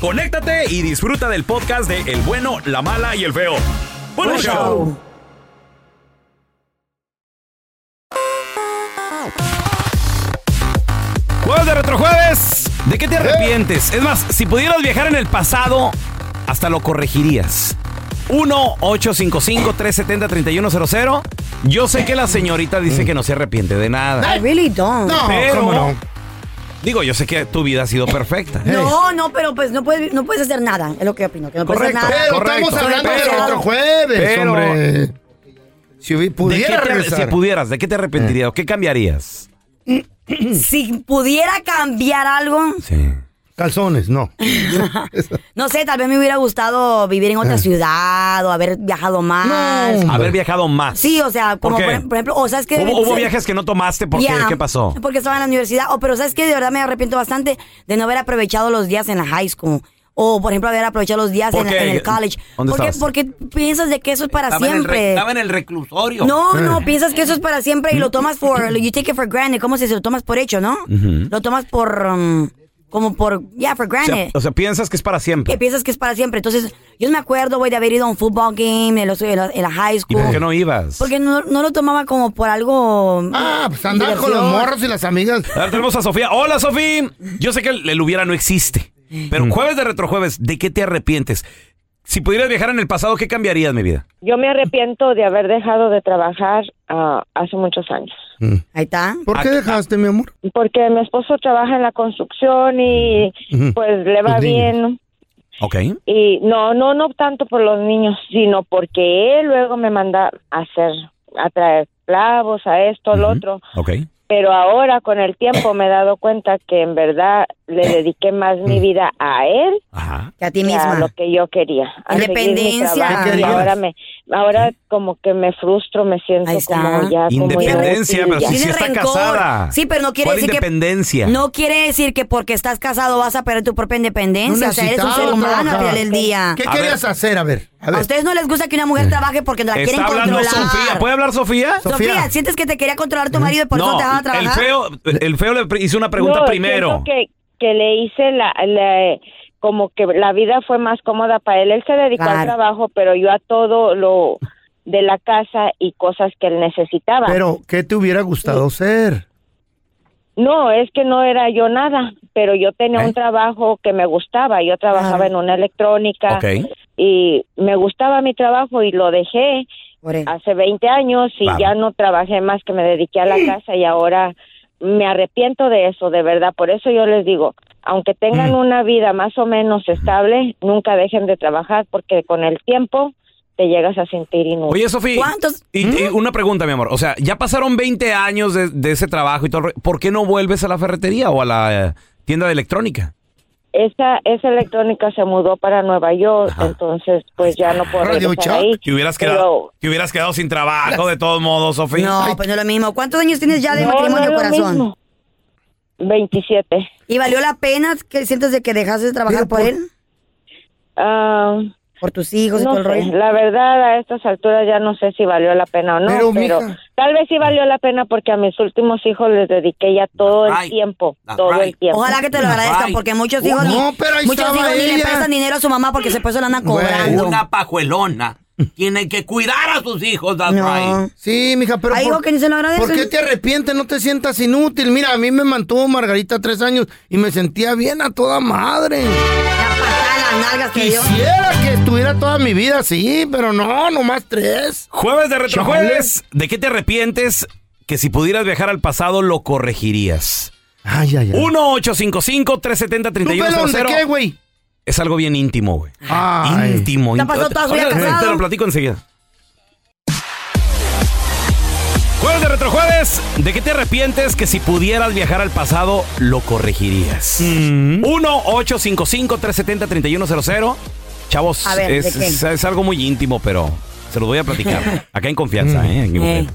conéctate y disfruta del podcast de El bueno, la mala y el feo. ¡Buen Buen show! show. Jueves de Retrojueves. ¿De qué te arrepientes? Es más, si pudieras viajar en el pasado, hasta lo corregirías. 1-855-370-3100. Yo sé que la señorita dice que no se arrepiente de nada. I really don't. No, Pero- ¿cómo no? Digo, yo sé que tu vida ha sido perfecta. No, no, pero pues no puedes, no puedes hacer nada. Es lo que opino. Que no puedes Correcto. hacer nada. Pero Correcto, estamos hablando pero- de otro jueves, pero- hombre. Si hubi- ¿De qué pudiera te- regresar. si pudieras, ¿de qué te arrepentirías? o ¿Qué cambiarías? Si pudiera cambiar algo, Sí. Calzones, no. no sé, tal vez me hubiera gustado vivir en otra ciudad o haber viajado más. Eh. No. Haber viajado más. Sí, o sea, como ¿Por por, qué? por ejemplo, o sabes que ¿Hubo, hubo viajes que no tomaste? ¿Por qué? Ya, ¿Qué pasó? Porque estaba en la universidad. O, pero sabes que de verdad me arrepiento bastante de no haber aprovechado los días en la high school. O, por ejemplo, haber aprovechado los días ¿Por en, el college. ¿Dónde porque, estabas? porque piensas de que eso es para Estaba en, el siempre. estaba en el reclusorio. No, no, piensas que eso es para siempre y lo tomas por, you take it for granted, ¿cómo se dice? Lo tomas por hecho, ¿no? Lo tomas por, um, como por, yeah, for O sea, granted. o sea, piensas que es para siempre. que piensas que es para siempre. Entonces, yo me acuerdo, güey, de haber ido a un football game en, los- en la, en la high ¿Y school. por qué no ibas? Porque no, no lo tomaba como por algo. Ah, pues andar con los morros y las amigas. A ver, tenemos a Sofía. Hola, Sofía. Yo sé que el, el hubiera no existe. Pero jueves de retrojueves, ¿de qué te arrepientes? Si pudieras viajar en el pasado, ¿qué cambiarías, mi vida? Yo me arrepiento de haber dejado de trabajar ah, hace muchos años. Ahí está. ¿Por qué dejaste, mi amor? Porque mi esposo trabaja en la construcción y Ujú. pues le va bien. Ok. Y no, no, no tanto por los niños, sino porque él luego me manda a hacer, a traer clavos, a esto, lo otro. Ok. Pero ahora con el tiempo me he dado cuenta que en verdad le dediqué más mi vida a él Ajá. Que a ti que a misma. lo que yo quería. a seguir mi Independencia. ahora me, ahora como que me frustro, me siento Ahí está. como ya como Independencia, inútil, pero ya. si, si Tiene está rencor. casada. Sí, pero no quiere ¿Cuál decir que- independencia? No quiere decir que porque estás casado vas a perder tu propia independencia. No o sea, eres un ser humano al final del día. ¿Qué A querías hacer? A ver, a ustedes no les gusta que una mujer trabaje porque la quieren Está hablando controlar. Sofía. ¿Puede hablar Sofía? Sofía, Sofía. ¿sientes que te quería controlar tu marido y por eso te vas a trabajar? el feo, el feo le hizo una pregunta No, primero. que, que le hice la, la- como que la vida fue más cómoda para él. Él se dedicó al trabajo, pero yo a todo lo de la casa y cosas que él necesitaba. Pero, ¿qué te hubiera gustado ser? No, es que no era yo nada, pero yo tenía ¿Eh? un trabajo que me gustaba. Yo trabajaba Ah. en una electrónica Ok. Y me gustaba mi trabajo y lo dejé hace 20 años y ya no trabajé más que me dediqué a la casa y ahora me arrepiento de eso, de verdad. Por eso yo les digo, aunque tengan una vida más o menos estable, nunca dejen de trabajar porque con el tiempo te llegas a sentir inútil. Oye, Sofía. ¿Cuántos? Y, y una pregunta, mi amor. O sea, ya pasaron 20 años de, de ese trabajo y todo. ¿Por qué no vuelves a la ferretería o a la eh, tienda de electrónica? Esa, esa electrónica se mudó para Nueva York, Ajá. entonces pues ya no puedo Radio regresar Chuck. ahí. Que hubieras, Pero- quedado, que hubieras quedado sin trabajo de todos modos, Sofía. No, pues no es lo mismo. ¿Cuántos años tienes ya de No, matrimonio, no es lo corazón? mismo. 27. ¿Y valió la pena que sientes de que dejaste de trabajar Pero por, por- él? Ah, Por tus hijos y todo el rollo. la verdad a estas alturas ya no sé si valió la pena o no, Pero, pero, mija. tal vez sí valió la pena porque a mis últimos hijos les dediqué ya todo el right. tiempo, That's todo right. el tiempo. Ojalá que te lo agradezcan porque muchos hijos, No, ni, pero muchos hijos ni le prestan dinero a su mamá porque se pues se lo andan cobrando. Una pajuelona. tiene que cuidar a sus hijos, that's No. right. Sí, mija, pero Hay por, algo que ni se lo agradecen. ¿por qué te arrepientes? No te sientas inútil. Mira, a mí me mantuvo Margarita tres años y me sentía bien a toda madre. Las nalgas que dio. Quisiera que estuviera toda mi vida así, pero no, nomás tres. Jueves de retrojueves. ¿De qué te arrepientes que si pudieras viajar al pasado lo corregirías? Ay, ay, ay. 1-855-370-3100. ¿Tú, pelón, de qué, güey? Es algo bien íntimo, güey. Íntimo. ¿Te ha íntimo. pasado toda su vida Ahorita casado? Te lo platico enseguida. Jueves de retrojueves. ¿De qué te arrepientes que si pudieras viajar al pasado lo corregirías? Mm. 1-855-370-3100. Chavos, A ver, ¿de es, qué? es- es algo muy íntimo, pero se lo voy a platicar. Acá en confianza, ¿eh? Aquí en Eh. confianza.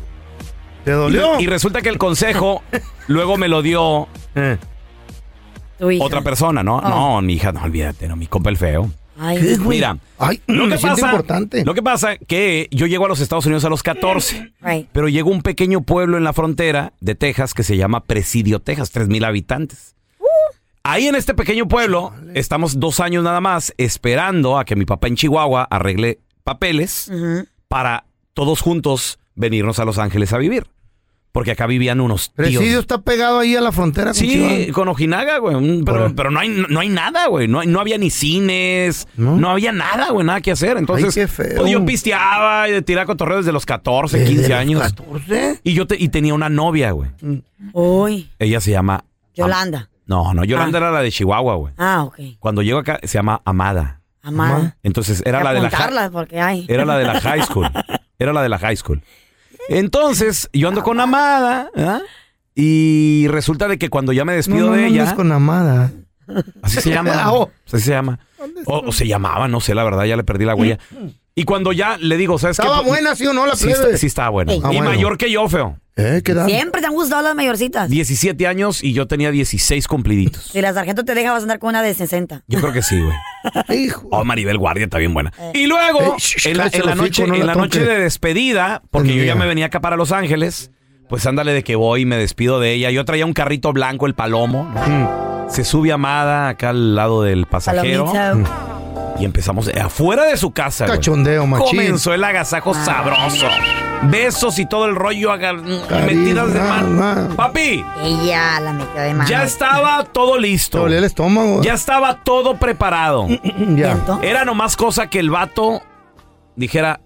¿Te dolió? Y, y resulta que el consejo luego me lo dio Eh. Tu hija. otra persona, ¿no? Oh. No, mi hija, no, olvídate, no, mi compa el feo. Ay, ¿Qué, güey? Mira, Ay, lo que pasa, importante. lo que pasa que yo llego a los Estados Unidos a los 14, Right. pero llegó un pequeño pueblo en la frontera de Texas que se llama Presidio, Texas, 3000 habitantes. Ahí en este pequeño pueblo estamos dos años nada más esperando a que mi papá en Chihuahua arregle papeles para todos juntos venirnos a Los Ángeles a vivir. Porque acá vivían unos tíos. Presidio está pegado ahí a la frontera con Sí, Chihuahua. con Ojinaga, güey. un- Pero, Órale. pero no, hay, no hay nada, güey. No, hay- no había ni cines. ¿No? ¿No? había nada, güey. Nada que hacer. Entonces, Ay, qué feo. pues yo pisteaba y tiraba cotorreo desde los 14, ¿Desde 15 los años. 14? Y yo te- y tenía una novia, güey. Uy, Ella se llama... Yolanda. No, no, Yolanda Ah. era la de Chihuahua, güey. Ah, ok. Cuando llego acá, se llama Amada. Amada. Entonces, era Hay que la de la... hi- apuntarlas porque hay. Era la de la high school. Era la de la high school. Entonces, yo ando con Amada, ¿ah? Y resulta de que cuando ya me despido de ella... con Amada. Así se llama. Ah, oh. Así se llama. O, o se llamaba, no sé, la verdad, ya le perdí la huella. Y cuando ya le digo, ¿sabes qué? ¿Estaba Pues, buena, sí o no, la Sí, plebe? está- sí estaba buena. Ah, y bueno. mayor que yo, feo. ¿Eh? ¿Qué edad? Siempre te han gustado las mayorcitas. 17 años y yo tenía 16 cumpliditos. Si la sargento te deja, vas a andar con una de 60. Yo creo que sí, güey. Hijo. Oh, Maribel Guardia está bien buena. Y luego, Eh, shh, en la, cállese en la el hocico, noche, no en la la noche de despedida, porque yo ya Mira. me venía acá para Los Ángeles, pues ándale de que voy y me despido de ella. Yo traía un carrito blanco, el palomo. ¿no? Mm. Se sube Amada acá al lado del pasajero. Y empezamos afuera de su casa. güey. Cachondeo, machín. Comenzó el agasajo sabroso. Besos y todo el rollo agar- metidas de ah, mano. ah. Papi, Ella la metió de mano. ya estaba todo Te listo. dolía el estómago. Ya estaba todo preparado. Ya. Era nomás cosa que el vato dijera,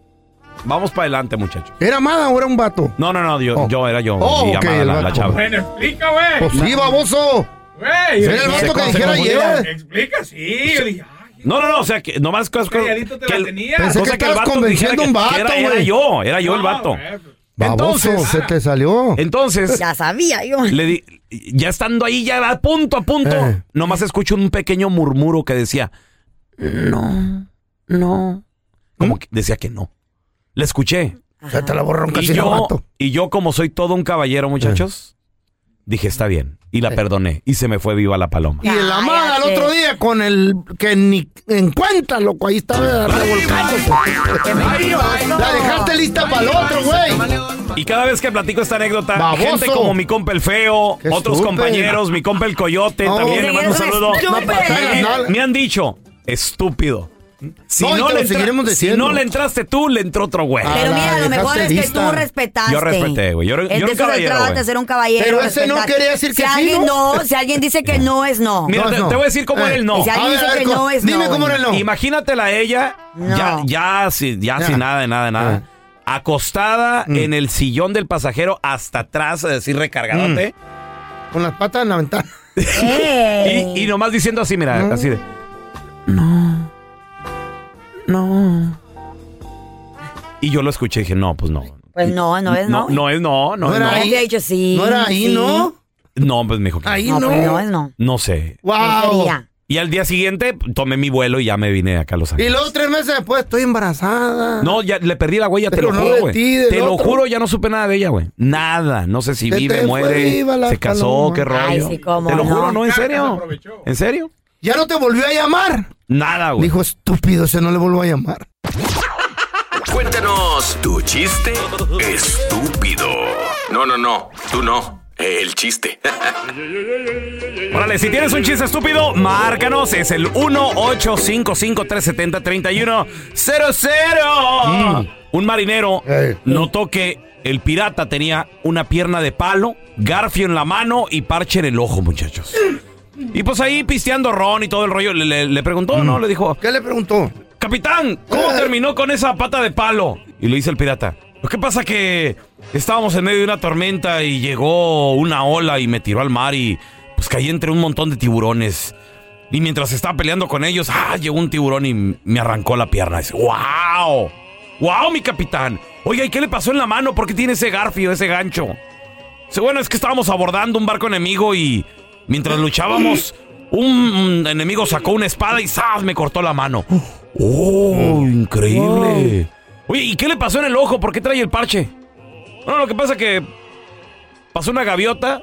vamos para adelante, muchachos. ¿Era Amada o era un vato? No, no, no, yo, Oh. yo era yo. Oh, y ok, amada el la, la vato. chava. Bueno, explica, güey. Pues sí, baboso. Güey, Era el vato que dijera ayer. Explica, sí. Yo dije, ay, No, no, no, o sea, que nomás cosas calladito te la el- tenía. Pensé cosa que el estabas vato convenciendo un que- que vato, era, yo, era yo el vato. Baboso, Entonces- se te salió. Entonces, Ya sabía yo. le di, ya estando ahí, ya a punto, a punto, Eh. nomás escucho un pequeño murmuro que decía, no, no. Como que decía que no. Le escuché. Se te la borró un Y casi yo, vato. y yo, como soy todo un caballero, muchachos, dije, está bien. Y la perdoné. Y se me fue viva la paloma. Y el Cállate. Otro día con el que ni en cuenta, loco, ahí estaba revolcándose. La dejaste lista para el otro, güey. Y cada vez que platico esta anécdota, Baboso. gente como mi compa el feo, Qué otros estúpido. compañeros, mi compa el coyote, No. también le mando un saludo. Me, No, me han dicho, estúpido. Si No, le lo entra- seguiremos si no le entraste tú, le entró otro güey. Ah, Pero mira, lo mejor es que lista. tú respetaste. Yo respeté, güey. Yo yo de un caballero, trata, güey. ser un caballero. Pero ese no quería decir si que sí, alguien ¿no? no, si alguien dice que no es no. Mira, No, te, no. te voy a decir cómo Eh. era el no. Si alguien ver, dice ver, que no es dime no. cómo era el no. Imagínatela a ella, No. ya, ya, sin- ya Ya. sin nada, de nada, de nada. Acostada Mm. en el sillón del pasajero hasta atrás, es decir, recargándote. Con las patas en la ventana. Y, y nomás diciendo así, mira, No. así de. No. No. Y yo lo escuché y dije, no, pues no. Pues no, no es no. No, no es no, no, No es era ahí. dicho sí. No era ahí, sí. ¿no? No, pues me dijo que Ahí No, no. pues no es no. no sé. Wow. Y al día siguiente tomé mi vuelo y ya me vine acá a Los Y Ángeles. luego tres meses después estoy embarazada. No, ya le perdí la huella, Pero te lo no juro, de güey. ti, Te lo otro. juro, ya no supe nada de ella, güey. Nada. No sé si Se vive, muere, se casó, paloma. qué rollo. Ay, sí, cómo te lo no. juro, no, en serio. ¿En serio? Ya no te volvió a llamar. Nada, güey. Dijo, estúpido, ese no le vuelvo a llamar. Cuéntanos tu chiste estúpido. No, no, no, tú no. El chiste. Órale, si tienes un chiste estúpido, márcanos. Es el 1-855-370-3100. Un marinero notó que el pirata tenía una pierna de palo, garfio en la mano y parche en el ojo, muchachos. Y pues ahí pisteando ron y todo el rollo, le, le- le preguntó, ¿no? Le dijo, ¿Qué le preguntó? Capitán, ¿cómo terminó con esa pata de palo? Y le dice el pirata. Lo que pasa que estábamos en medio de una tormenta y llegó una ola y me tiró al mar y pues caí entre un montón de tiburones. Y mientras estaba peleando con ellos, ah, llegó un tiburón y me arrancó la pierna. Dice, ¡wow! ¡Wow, mi capitán! Oiga, ¿y qué le pasó en la mano? ¿Por qué tiene ese garfio, ese gancho? Dice, bueno, es que estábamos abordando un barco enemigo y mientras luchábamos, un enemigo sacó una espada y ¡zas! me cortó la mano. ¡Oh, increíble! Oye, ¿y qué le pasó en el ojo? ¿Por qué trae el parche? Bueno, lo que pasa es que pasó una gaviota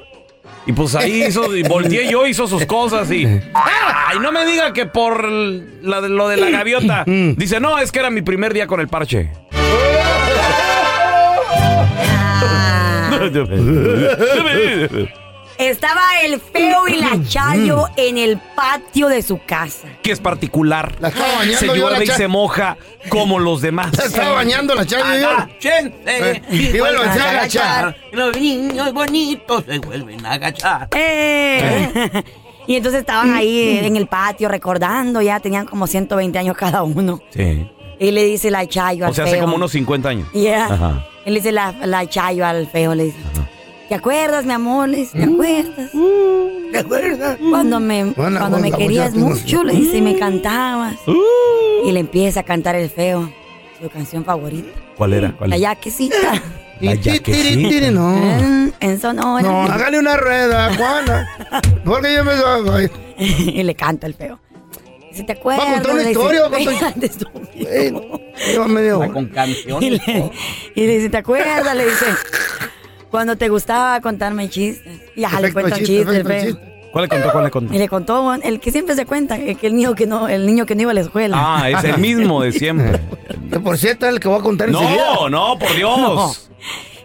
y pues ahí hizo, y volteé yo, hizo sus cosas y... ¡Ay, no me diga que por la lo de la gaviota! Dice, no, es que era mi primer día con el parche. Estaba el feo y la chayo en el patio de su casa. que es particular. La estaba bañando Se yo, la llueve y se moja como los demás. La estaba bañando la chayo yo. Agáchense, Eh, iba a vuelvan a agachar. Los niños bonitos se vuelven a agachar. ¡Eh! y entonces estaban ahí en el patio recordando, ya tenían como 120 años cada uno. Sí. Y le dice la chayo al O sea, feo. hace como unos 50 años. Yeah. Ajá. Él le dice la, la chayo al feo, le dice, ¿te acuerdas, mi amor? ¿te acuerdas? ¿Te acuerdas? Cuando me, Bueno, cuando me querías mucho, le dice, y me cantabas. Y le empieza a cantar el feo, su canción favorita. ¿Cuál era? ¿Cuál La era? yaquecita. La yaquecita. No. En, en Sonora. No, hágale una rueda, Juana. Porque yo me y le canta el feo. Si te acuerdas. ¿Va a contar una historia va a contar-. Con Y canciones. le, y le dice, ¿te acuerdas? Le dice, cuando te gustaba contarme chistes. Y ya le cuenta un chiste, chiste, el chiste. ¿Cuál le contó? ¿Cuál le contó? Y le contó, el que siempre se cuenta, que que el niño que no, el niño que no iba a la escuela. Ah, es el mismo de siempre. Que por cierto es el que voy a contar enseguida. No, no, por Dios.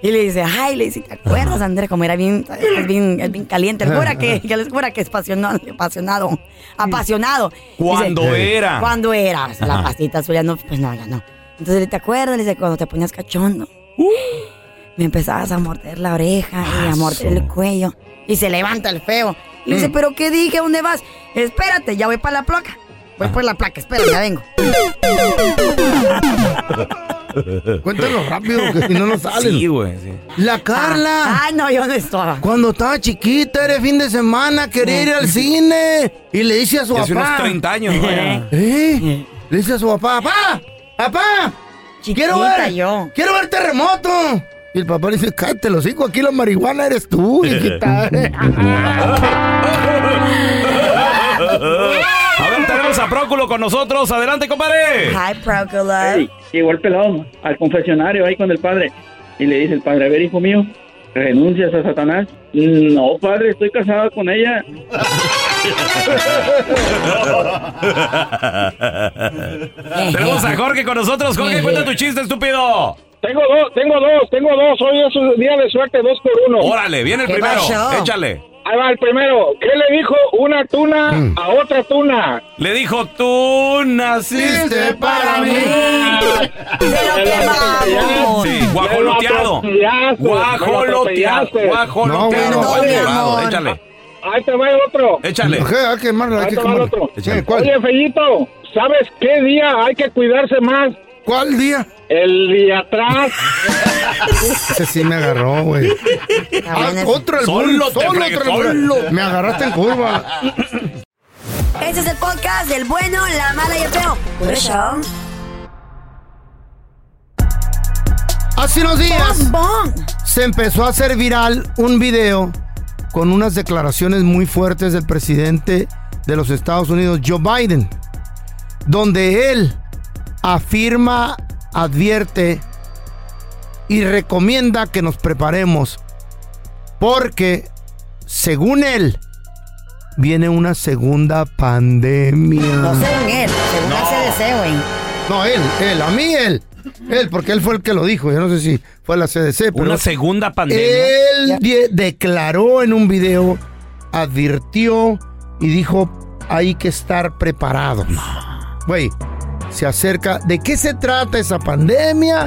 Y le dice, ay, le dice, ¿te acuerdas, Andrés? Como era bien, es bien, es bien caliente. El cura que, que el cura que es apasionado, apasionado, apasionado. ¿Cuándo Dice, era? ¿Cuándo era? O sea, la pastita azul ya no, pues no, ya no. Entonces, ¿te acuerdas? Le dice, cuando te ponías cachondo, me empezabas a morder la oreja y a morder el cuello. Y se levanta el feo. Y le dice, ¿pero qué dije? ¿A ¿Dónde vas? Espérate, ya voy para la placa. Voy por la placa, espera, ya vengo. Cuéntalo rápido, que si no nos salen. Sí, güey. sí. La Carla. Ay, no, yo no estaba. Cuando estaba chiquita, era fin de semana, quería ir al cine. Y le dice a su Y Hace papá. unos 30 años, ¿no? Ya. ¿Eh? Le dice a su papá, papá, papá, quiero ver, yo. quiero ver terremoto. Y el papá le dice, cállate los hijos, aquí la marihuana eres tú, hijita. A ver, tenemos a Próculo con nosotros. Adelante, compadre. Hi, Procula. Ey, llegó el pelón al confesionario ahí con el padre y le dice el padre, a ver hijo mío, ¿renuncias a Satanás? No, padre, estoy casado con ella. Tenemos a Jorge con nosotros. Jorge, cuenta tu chiste, estúpido. Tengo dos, tengo dos, tengo dos, hoy es un día de suerte, dos por uno. Órale, viene el ¿Qué primero. pasó? Échale. Ahí va el primero. ¿Qué le dijo una tuna a otra tuna? Le dijo, tú naciste para mí. Pero. Sí, guajoloteado. Guajoloteado. Guajoloteado. No. Échale. Ahí te va el otro. Échale. Hay que quemarlo, hay quemarlo. ¿cuál? Oye, Fellito, ¿sabes qué día hay que cuidarse más? ¿Cuál día? El día atrás. Ese sí me agarró, güey. Ah, otro el Solo solo otro el solo. bullying. Me agarraste en curva. Este es el podcast del bueno, la mala y el feo. Por eso. Hace unos días se empezó a hacer viral un video con unas declaraciones muy fuertes del presidente de los Estados Unidos, Joe Biden, donde él afirma, advierte y recomienda que nos preparemos porque, según él, viene una segunda pandemia. No según él, según el CDC, güey. No, él, él, a mí él. Él, porque él fue el que lo dijo. Yo no sé si fue la CDC, pero Una segunda pandemia. él de- declaró en un video, advirtió y dijo, hay que estar preparados. Güey, se acerca. ¿De qué se trata esa pandemia?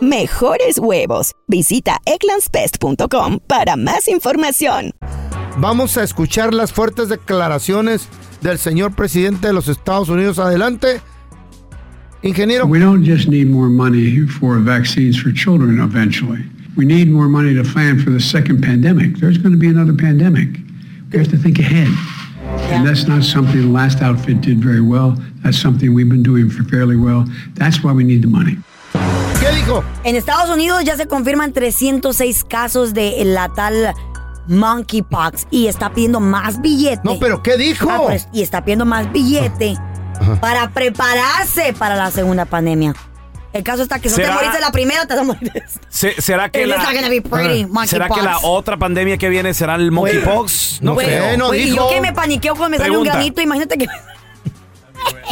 Mejores huevos. Visita egglandsbest.com para más información. Vamos a escuchar las fuertes declaraciones del señor presidente de los Estados Unidos. Adelante, ingeniero. We don't just need more money for vaccines for children eventually. We need more money to plan for the second pandemic. There's going to be another pandemic. We have to think ahead. And that's not something the last outfit did very well. That's something we've been doing for fairly well. That's why we need the money. ¿Qué dijo? En Estados Unidos ya se confirman 306 casos de la tal monkeypox y está pidiendo más billete. No, pero ¿qué dijo? Ah, pues, y está pidiendo más billete para prepararse para la segunda pandemia. El caso está que si no te ¿Será- moriste la primera, te vas a morir. Se- ¿Será que la, not gonna be pretty, Ajá. ¿Será monkeypox. que la otra pandemia que viene será el monkeypox? No creo. güey, y yo que me paniqueo cuando me sale un Pregunta. granito, imagínate que...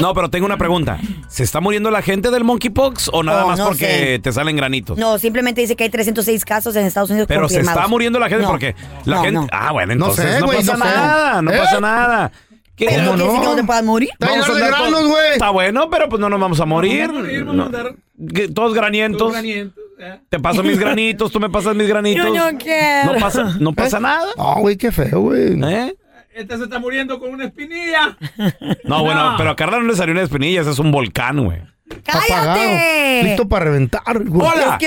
No, pero tengo una pregunta. ¿Se está muriendo la gente del monkeypox o nada Oh, más no porque sé. te salen granitos? No, simplemente dice que hay 306 casos en Estados Unidos Pero se confirmados. está muriendo la gente No, porque la no, gente. no. Ah, bueno, No entonces sé, no, güey, pasa no sé. nada, no ¿Eh? pasa nada. ¿Qué- Pero no quiere decir que no te puedas morir. Está Vamos a andar güey. Está bueno, pero pues no nos vamos a morir. No. Que- Todos granientos. Te paso mis granitos, tú me pasas mis granitos. Yo no quiero. No pasa, no pasa nada. No, güey, qué feo, güey. ¿Eh? Este se está muriendo con una espinilla. No, bueno, pero a Carla no le salió una espinilla, ese es un volcán, güey. Apagado. Listo para reventar, güey. Hola,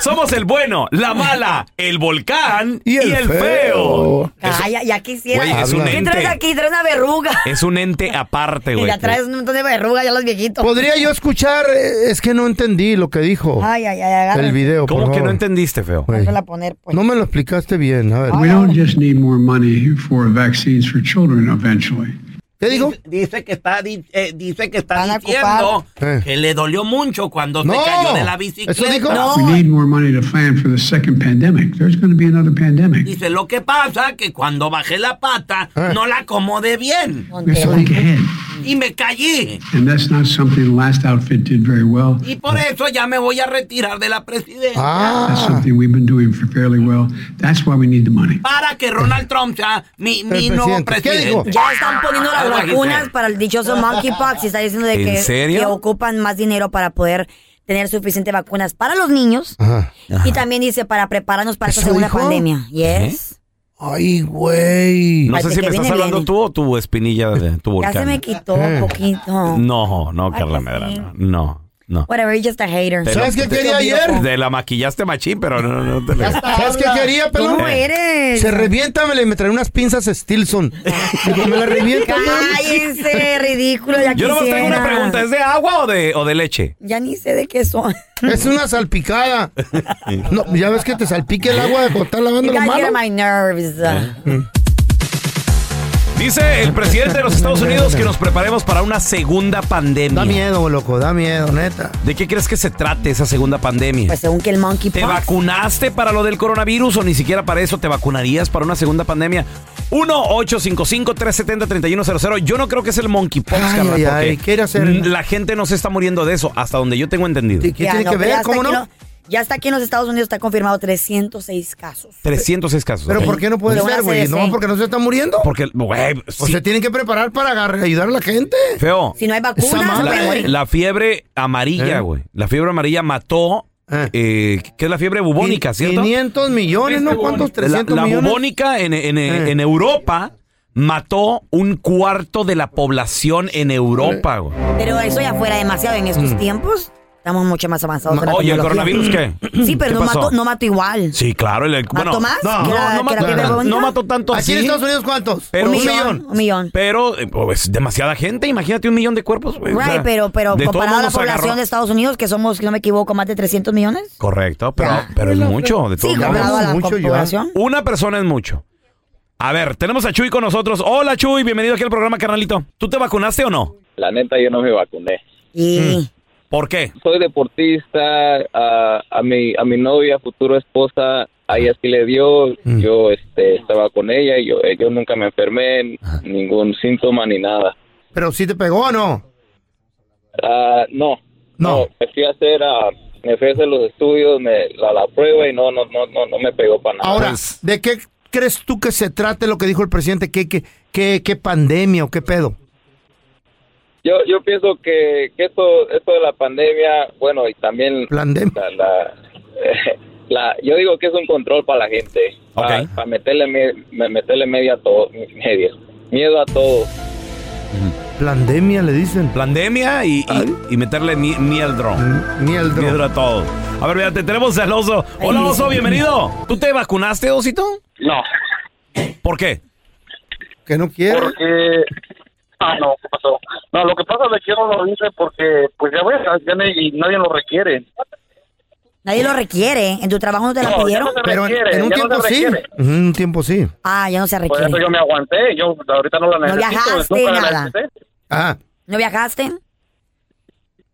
somos el bueno, la mala, el volcán y Y el, el feo. feo. Calla, ya quisiera. Güey, es un ¿Qué ente. traes aquí? Traes una verruga. Es un ente aparte, Y güey. ya traes un montón de verrugas ya los viejitos. Podría yo escuchar, eh, es que no entendí lo que dijo. Ay, ay, ay, agarra. El video, por ¿Cómo que no entendiste, feo? A poner, pues. No me lo explicaste bien, a ver. We don't just need more money for vaccines for children eventually. ¿Qué dijo? Dice que está, eh, dice que está Van diciendo. Eh. que le dolió mucho cuando No, se cayó de la eso bicicleta. dijo. No. We need more money to plan for the second pandemic. There's going to be another pandemic. Dice, lo que pasa que cuando bajé la pata Eh. no la acomodé bien ahead. Y me caí. And that's not something the last outfit did very well. Y por eso ya me voy a retirar de la presidencia. That's Ah, something we've been doing for fairly well. That's why we need the money. Para que Ronald Trump sea mi, mi nuevo presidente. ¿Qué dijo? Ya están poniendo las vacunas para el dichoso monkeypox y está diciendo de ¿En que, que ocupan más dinero para poder tener suficiente vacunas para los niños Ajá. y también dice para prepararnos para esta ¿Eso segunda dijo? pandemia. Yes. Ay, güey. No sé si me estás hablando bien. tú o tu espinilla de tu Ya volcán. se me quitó Eh. un poquito. No, no, Carla Ay, Medrano. No, no. Whatever, you're just a hater. Te ¿Sabes lo- qué quería ayer? Te la maquillaste machín, pero no, no te la- ¿Sabes qué quería, pelón? ¿Cómo eres? Se revienta, me le me trae unas pinzas Stilson. Me la revienta. Cállense, ridículo, ya Yo nomás tengo una pregunta, ¿es de agua o de, o de leche? Ya ni sé de qué son. Es una salpicada. No, ya ves que te salpique el agua de cuando estás lavando on manos. my nerves. Dice el presidente de los Estados Unidos que nos preparemos para una segunda pandemia. Da miedo, loco, da miedo, neta. ¿De qué crees que se trate esa segunda pandemia? Pues según que el monkey ¿Te vacunaste para lo del coronavirus o ni siquiera para eso te vacunarías para una segunda pandemia? 1-855-370-3100. Yo no creo que es el monkeypox, Ay, carnal, ay, ¿qué hacer? La gente no se está muriendo de eso, hasta donde yo tengo entendido. ¿Qué tiene que ver? ¿Cómo no? Ya está aquí en los Estados Unidos, está confirmado 306 casos. 306 casos. Pero. ¿por qué no puede ser, güey? ¿No porque no se está muriendo? Porque, güey, O sí, se tienen que preparar para agarrar- ayudar a la gente. feo. Si no hay Esa vacunas, morir. La fiebre amarilla, ¿Eh? güey. La fiebre amarilla mató, Eh. eh, ¿qué es la fiebre bubónica, cierto? 500 millones, ¿no? ¿Cuántos? La, 300 la millones. bubónica en, en- Eh. en Europa mató un cuarto de la población en Europa, güey. Pero eso ya fuera demasiado en estos Mm. tiempos. Estamos mucho más avanzados. la Oye, ¿el coronavirus qué? Sí, pero ¿Qué no pasó? mató, no mató igual. Sí, claro. el- el- ¿Mató bueno, más? No, que la- no, no que la mató, fiebre bubónica? no mató tanto ¿Aquí en. Estados Unidos cuántos? Pero un sí. millón, un millón. Pero, eh, pues, demasiada gente. Imagínate un millón de cuerpos. güey. O sea, Right, pero, pero comparado a la población agarró- de Estados Unidos, que somos, si no me equivoco, más de 300 millones. Correcto, pero, pero es mucho. De Sí, todos modos. comparado a la mucho ya. población. Una persona es mucho. A ver, tenemos a Chuy con nosotros. Hola, Chuy, bienvenido aquí al programa, carnalito. ¿Tú te vacunaste o no? La neta, yo no me vacuné. Y ¿Por qué? Soy deportista, a, a mi a mi novia, futuro esposa, a ella sí le dio, yo este, estaba con ella y yo, eh, yo nunca me enfermé, ningún síntoma ni nada. ¿Pero sí te pegó o no? Ah, no, No. me fui a hacer, ah, me fui a hacer los estudios, me, la, la prueba y no, no, no, no, no me pegó para nada. Ahora, ¿de qué crees tú que se trate lo que dijo el presidente? ¿Qué, qué, qué, qué pandemia o qué pedo? Yo, yo pienso que, que esto, esto de la pandemia, bueno, y también la, la, la- yo digo que es un control para la gente, para, para meterle, me- me- meterle media a todo, media, miedo a todo. Pandemia le dicen. Pandemia y, y, y meterle mi, mieldro. Mieldro. Mieldro a todo. A ver, mira, te tenemos al oso. Hola, oso, bienvenido. ¿Tú te vacunaste, osito? No. ¿Por qué? Que no quiere. Porque... Ah, no, ¿qué pasó? No, lo que pasa es que yo no lo hice porque, pues ya ves, ya ni- y nadie lo requiere. nadie lo requiere. ¿En tu trabajo no te la No, ya pidieron? no se Pero en, requiere, en un ya no tiempo se sí. requiere. En un tiempo sí. Ah, ya no se Por requiere. eso yo me aguanté, yo ahorita no la No necesito. viajaste, nunca la nada. necesité. Ah. ¿No viajaste?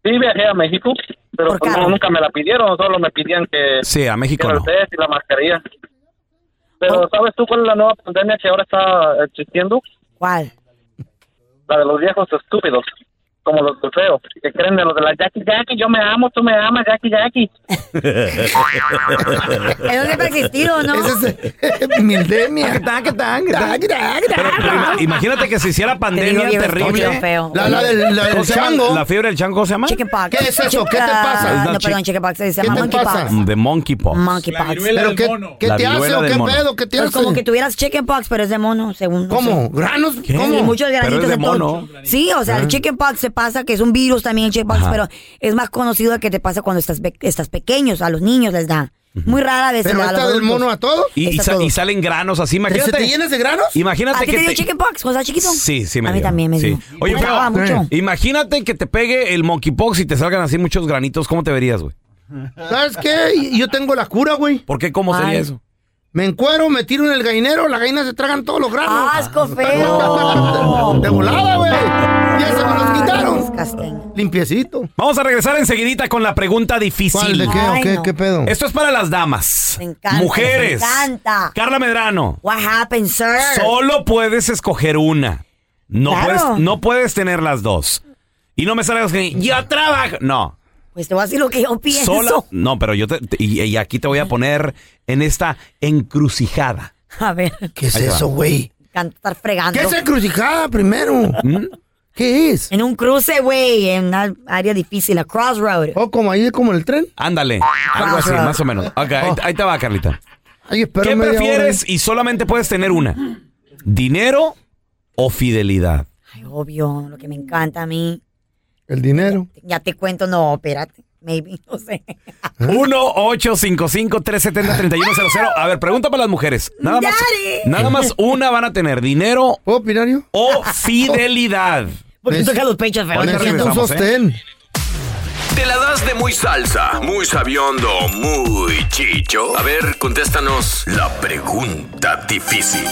Sí, viajé a México, pero Por pues, no, nunca me la pidieron, solo me pedían que, Sí, a México que el no. test y la mascarilla. Oh. Pero ¿sabes tú cuál es la nueva pandemia que ahora está existiendo? ¿Cuál? La de los viejos estúpidos, como los feo, que creen de los de la Jackie Jackie, yo me amo, tú me amas, Jackie Jackie. Eso siempre ha existido, ¿no? Ese es Mildemia. Pero ima- imagínate que se hiciera pandemia bien terrible. feo. La, la del, la del chango. ¿La fiebre del chango cómo se llama? Chickenpox. ¿Qué es eso? ¿Qué te Ah, pasa? No, No, perdón, chi- chickenpox. Se ¿Qué llama te monkeypox. pasa? De monkeypox. Monkeypox. ¿Pero qué, qué La te hace o qué mono. pedo? ¿Qué te Pues hace? como que tuvieras chickenpox, pero es de mono, según. ¿Cómo? ¿Granos? ¿Cómo? Sí, muchos granitos de mono. Sí, o sea, el chickenpox se pasa, que es un virus también el chickenpox, Ajá. pero es más conocido que te pasa cuando estás, estás pequeños, a los niños les da. Muy rara vez ¿Pero esta del mono a todos? Y, y Está sa- todo. y salen granos así, ¿Pero imagínate. se te llenas de granos? ¿A Imagínate ti que te dio te- chickenpox cuando estás chiquito? Sí, sí me A mí dio, también me sí. dio. Oye, Me pero daba mucho. imagínate que te pegue el monkeypox y te salgan así muchos granitos, ¿cómo te verías, güey? ¿Sabes qué? Yo tengo la cura, güey. ¿Por qué? ¿Cómo sería Ay. eso? Me encuero, me tiro en el gallinero, las gallinas se tragan todos los granos. ¡Asco feo! De volada, güey. Ya se me los quitaron. Limpiecito. Vamos a regresar enseguidita con la pregunta difícil. ¿Cuál? ¿De qué? ¿O Ay, qué, no. qué pedo? Esto es para las damas. Me encanta. Mujeres. Me encanta. Carla Medrano. What happened, sir? Solo puedes escoger una. No, Claro. puedes, no puedes tener las dos. Y no me salgas que yo trabajo. No. Pues te voy a decir lo que yo pienso. Sola. No, pero yo te, te- y, y aquí te voy a poner en esta encrucijada. A ver, ¿Qué es Ahí eso, güey? cantar estar fregando. ¿Qué es encrucijada primero? ¿Mm? ¿Qué es? En un cruce, güey, en una área difícil, a crossroad. ¿O como ahí, como en el tren? Ándale. Algo así, más o menos. Ok, ahí, ahí te va, Carlita. Ay, espero ¿Qué hora. prefieres y solamente puedes tener una? ¿Dinero o fidelidad? Ay, obvio, lo que me encanta a mí. El dinero. Ya te cuento, no, espérate. Maybe, no sé. 1-855-370-3100. A ver, pregunta para las mujeres. Nada más, Daddy. nada más una van a tener: dinero ¿Puedo opinar yo? o fidelidad. Porque toca los pechos, Necesito un ¿eh? sostén. ¿Te la das de muy salsa, muy sabiondo, muy chicho? A ver, contéstanos la pregunta difícil.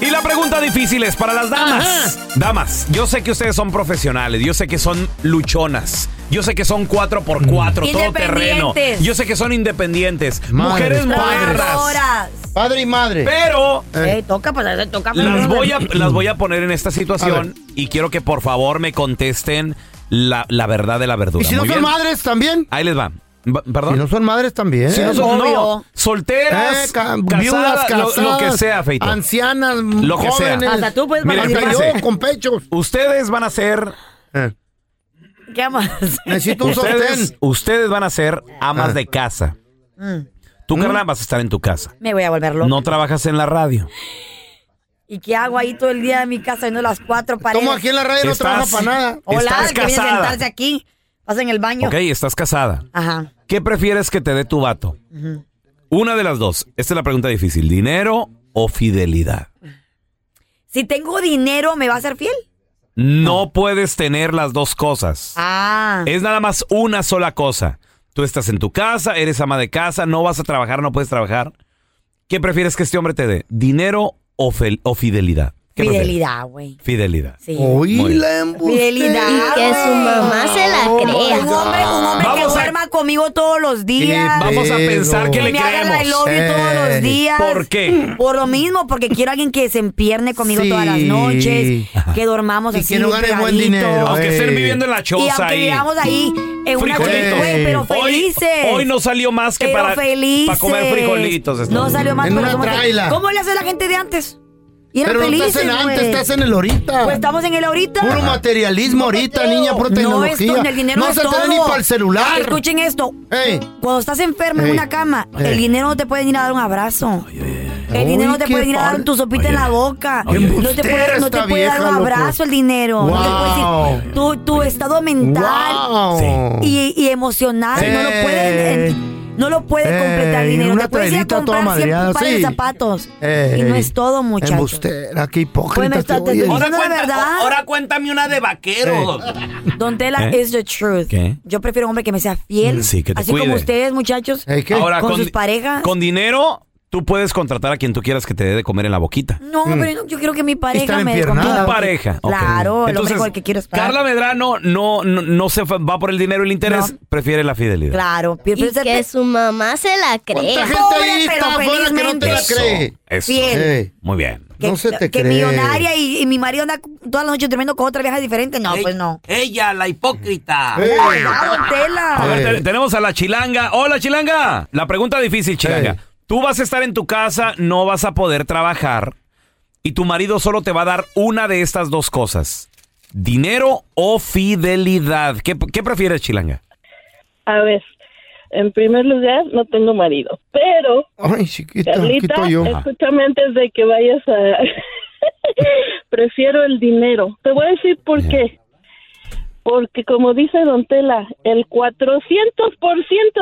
Y la pregunta difícil es para las damas. Damas, yo sé que ustedes son profesionales, yo sé que son luchonas, yo sé que son 4x4, todo terreno. Yo sé que son independientes, Madres, mujeres modernas. Padre y madre. Pero Eh, toca, pues, toca. las voy, a, las voy a poner en esta situación y quiero que por favor me contesten la, la verdad de la verdura. ¿Y si no Muy son bien. madres también? Ahí les va. ¿Perdón? Si no son madres también. Si no son- no, solteras, Eh, ca- casadas, viudas, lo- casadas, lo, que sea, Feito. Ancianas, Lo que sea. jóvenes. Hasta tú puedes yo, con pechos. Ustedes van a ser... Eh, ¿Qué más? necesito un Ustedes, sostén. ustedes van a ser amas Ah. de casa. Mm, Tú, Carla, vas a estar en tu casa. Me voy a volver loco. No trabajas en la radio. ¿Y qué hago ahí todo el día en mi casa viendo las cuatro paredes? Como aquí en la radio no Estás- trabaja para nada. Hola, Estás que viene a casada. sentarse aquí. Pasa en el baño. Ok, estás casada. Ajá. ¿Qué prefieres que te dé tu vato? Una de las dos. Esta es la pregunta difícil. ¿Dinero o fidelidad? Si tengo dinero, ¿me va a ser fiel? No puedes tener las dos cosas. Ah. Es nada más una sola cosa. Tú estás en tu casa, eres ama de casa, no vas a trabajar, no puedes trabajar. ¿Qué prefieres que este hombre te dé? ¿Dinero o fidelidad? Fidelidad, güey. Fidelidad. Sí. Muy bien. la embustera. Fidelidad. Y que su mamá se la Un crea. hombre, un hombre que Vamos a- duerma conmigo todos los días. Vamos a pensar que que le me haga creemos. I love you todos Eh, los días. ¿Por qué? Por lo mismo, porque quiero a alguien que se empierne conmigo Sí. todas las noches, que dormamos Y así. que no gane buen dinero. Aunque eh. estén viviendo en la Y choza aunque ahí. vivamos ahí en una güey, pero Hoy- felices. Hoy, no salió más que pero para, felices. para comer frijolitos. No salió más En pero una traila. ¿Cómo le hace la gente de antes? Y eran Pero no estás en antes, güey. estás en el ahorita. Pues estamos en el ahorita. Puro materialismo ahorita, niña, pura No, tecnología. esto, el dinero no es se te da ni para el celular. Escuchen esto. Ey. Cuando estás enfermo Ey. en una cama, Ey. el dinero no te puede ir a dar un abrazo. El dinero no te qué puede ir a dar tu sopita en la boca. Qué No te embustera puede, no te esta puede dar vieja, un loco. abrazo el dinero. No te puede Wow. decir tu, tu estado mental Wow. y, y emocional. No lo puede, Ey. No lo puede completar el dinero. una Te puedes ir a toda comprar 100 madreada, pares sí. de zapatos. Ey. Y no es todo, muchachos. Embustera, qué hipócrita. Pues está- te estoy Ahora, cuenta- verdad. ahora cuéntame una de vaqueros. Don Tela ¿Eh? is the truth. ¿Qué? Yo prefiero un hombre que me sea fiel. Sí, que te así cuide. como ustedes, muchachos. ¿qué? Ahora, con con, sus parejas. con dinero, tú puedes contratar a quien tú quieras que te dé de comer en la boquita. No, pero no, yo quiero que mi pareja me empiernada. Tu pareja. ok. Claro, el Entonces, hombre con el que quiero estar. Carla Medrano no, no, no se fa- va por el dinero y el interés, prefiere la fidelidad. Claro, pero Y que su mamá se la ¿Cuánta crea. gente Pobre, ahí pero está afuera que no te la felizmente. cree? Eso. Fiel. Ey, Muy bien. Que, no se te que cree. millonaria y, y mi marido anda todas las noches durmiendo con otra vieja diferente. No, Ey, pues no. Ella, la hipócrita. Ey. Ya, don Tela. A ver, te- tenemos a la chilanga. Hola, chilanga. La pregunta difícil, chilanga. Tú vas a estar en tu casa, no vas a poder trabajar y tu marido solo te va a dar una de estas dos cosas. Dinero o fidelidad. ¿Qué, qué prefieres, chilanga? A ver, en primer lugar, no tengo marido, pero, Ay, chiquita, Carlita, yo. escúchame antes de que vayas a... Prefiero el dinero. Te voy a decir por qué. Porque como dice Don Tela, el 400%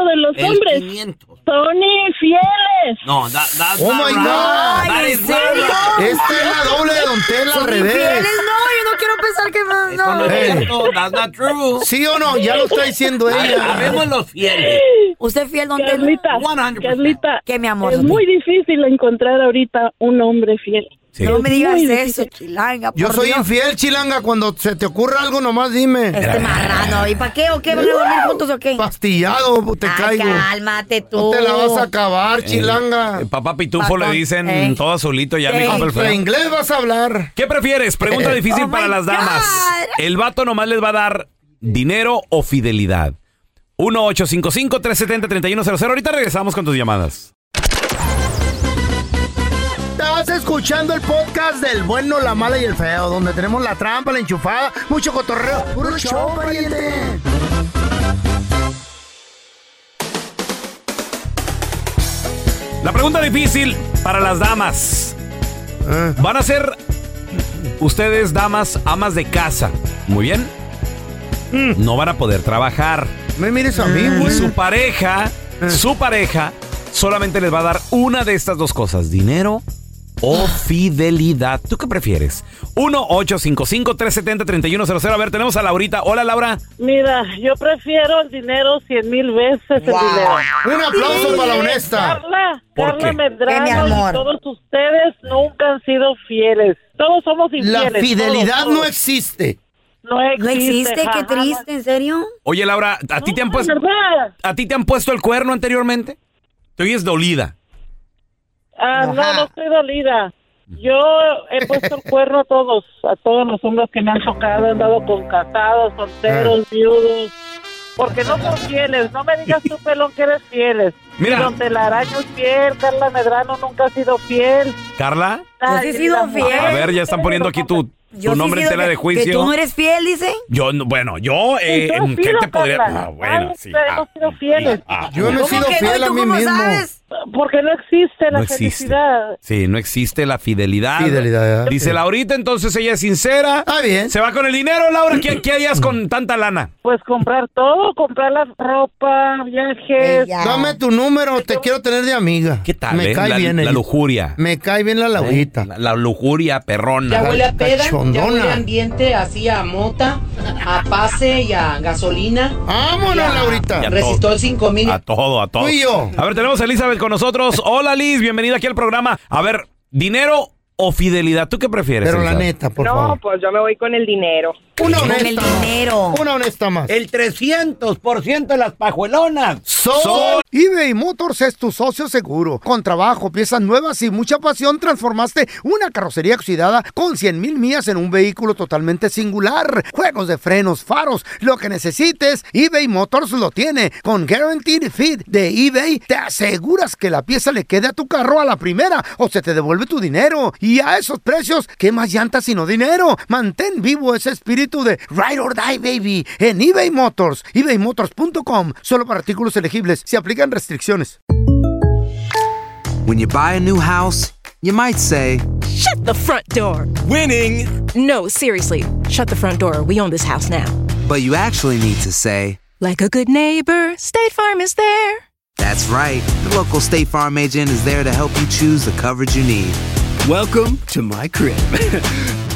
de los El hombres 500. son infieles. No, that, that's Oh my right. God. That ¿en is. Esta es la doble de Don Tela al ¿Son revés. No, yo no quiero pensar que no. Eso no es Ey. cierto. That's not true. ¿Sí o no? Ya lo está diciendo ella. Habemos los fieles. ¿Usted es fiel, don Tela? Carlita, 100%. Carlita, ¿Qué, mi amor? es muy difícil encontrar ahorita un hombre fiel. Sí. No me digas Muy eso, chilanga. Yo soy Dios. infiel, chilanga. Cuando se te ocurre algo, nomás dime. Este marrano. ¿Y para qué o qué? ¿Van a dormir juntos o qué? Pastillado, te Ay, caigo. cálmate tú. No te la vas a acabar, chilanga. Eh, papá Pitufo Patón. le dicen Eh. todo azulito, ya Eh. compa el ¿En inglés vas a hablar? ¿Qué prefieres? Pregunta difícil Oh para las damas. God. ¿El vato nomás les va a dar dinero o fidelidad? 1-855-370-3100. Ahorita regresamos con tus llamadas. Estás escuchando el podcast del bueno, la mala y el feo, donde tenemos la trampa, la enchufada, mucho cotorreo. ¡Puro show, pariente! La pregunta difícil para las damas. Ah. Van a ser ustedes, damas, amas de casa. Muy bien. No van a poder trabajar. Me mires a mí, Y güey. su pareja, su pareja, solamente les va a dar una de estas dos cosas: dinero o fidelidad? ¿Tú qué prefieres? 1-855-370-3100. A ver, tenemos a Laurita. Hola, Laura. Mira, yo prefiero el dinero cien mil veces el dinero. Un aplauso para la honesta. Carla, ¿Por Carla qué? Medrano Eh, mi amor. y todos ustedes nunca han sido fieles. Todos somos infieles. La fidelidad todos, no todos. existe. No existe. ¿No existe? Qué jamás. triste, ¿en serio? Oye, Laura, ¿a ti te han puesto, ¿verdad? ¿a ti te han puesto el cuerno anteriormente? Te oyes dolida. Ah, no, no estoy dolida. Yo he puesto el cuerno a todos, a todos los hombres que me han tocado, he andado con casados, solteros, Ah. viudos, porque no son fieles. No me digas tú, pelón, que eres fieles. Mira. Don Telaraño es fiel, Carla Medrano nunca ha sido fiel. ¿Carla? Yo sí he sido fiel. A ver, ya están poniendo aquí tu, Yo tu sí nombre en sido tela que- de juicio. Que tú no eres fiel, dice. Yo, no- bueno, yo, eh, ¿qué te podría...? Carla. Ah, bueno, sí. hemos sido fieles. Ah, Yo no he ¿Cómo sido que no? fiel ¿Y a tú mí cómo mismo. sabes? Porque no existe la No existe. felicidad. Sí, no existe la fidelidad. Fidelidad. Dice Laurita, entonces ella es sincera. Ah, bien. Se va con el dinero, Laura. ¿Qué, qué harías con tanta lana? Pues comprar todo, comprar la ropa, viajes. Ella. Dame tu número, te quiero tener de amiga. ¿Qué tal? Me eh? cae la, bien la ella. lujuria. Me cae bien la Laurita. La, la lujuria perrona. Ya huele a peda, ya Cachondona. huele a ambiente así a mota, a pase y a gasolina. Vámonos, Ya. Laurita. Ya Resistol 5000. A todo, a todo. Y yo. A ver, tenemos a Elizabeth con nosotros. Hola, Liz, bienvenida aquí al programa. A ver, dinero o fidelidad, ¿tú qué prefieres? Pero la Elizabeth? neta, por No, favor. pues yo me voy con el dinero. Una Con honesta. el dinero. Una honesta más. El 300% de las pajuelonas. Sol. eBay Motors es tu socio seguro. Con trabajo, piezas nuevas y mucha pasión, transformaste una carrocería oxidada con 100 mil millas en un vehículo totalmente singular. Juegos de frenos, faros, lo que necesites, eBay Motors lo tiene. Con Guaranteed Fit de eBay, te aseguras que la pieza le quede a tu carro a la primera o se te devuelve tu dinero. Y a esos precios, ¿qué más llantas sino dinero? Mantén vivo ese espíritu de Ride or Die, baby, en eBay Motors. ebaymotors.com. Solo para artículos elegibles. Se aplican restricciones. When you buy a new house, you might say, Shut the front door. Winning. No, seriously. Shut the front door. We own this house now. but you actually need to say, Like a good neighbor, State Farm is there. That's right. The local State Farm agent is there to help you choose the coverage you need. Welcome to my crib.